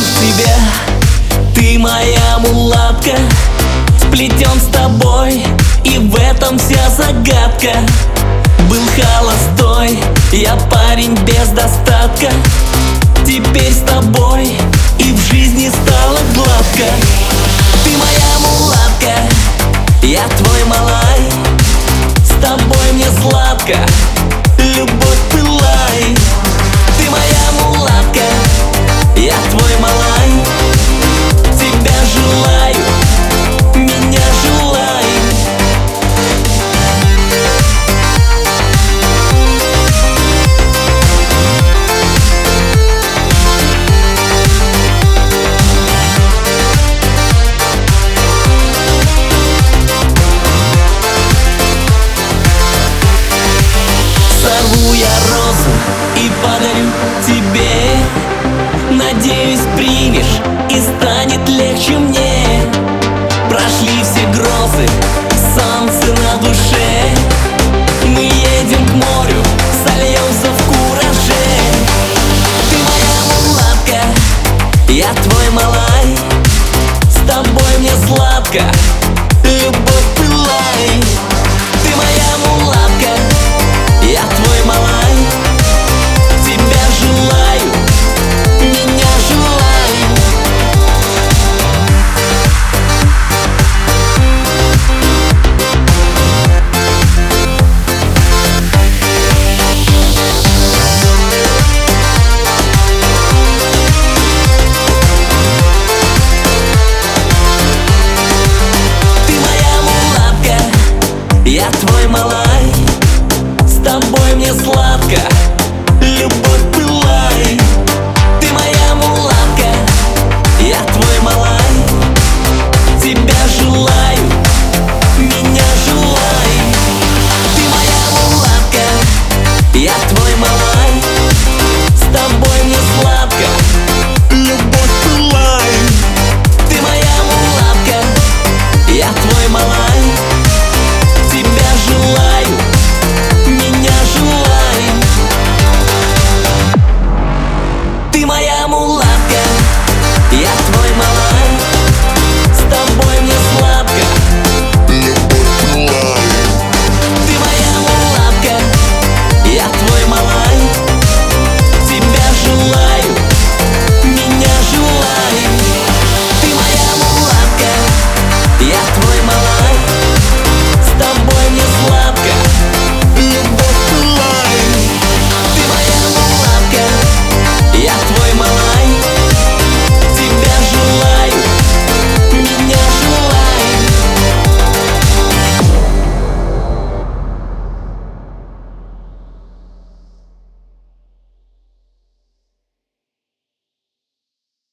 в тебя Ты моя мулатка Сплетен с тобой И в этом вся загадка. Был холостой Я парень без достатка. Теперь с тобой я розу и подарю тебе. Надеюсь, примешь и станет легче мне. Прошли все грозы, солнце на душе. Мы едем к морю, сольемся в кураже. Ты моя мулатка, я твой малай. С тобой мне сладко. твой малай. С тобой мне сладко.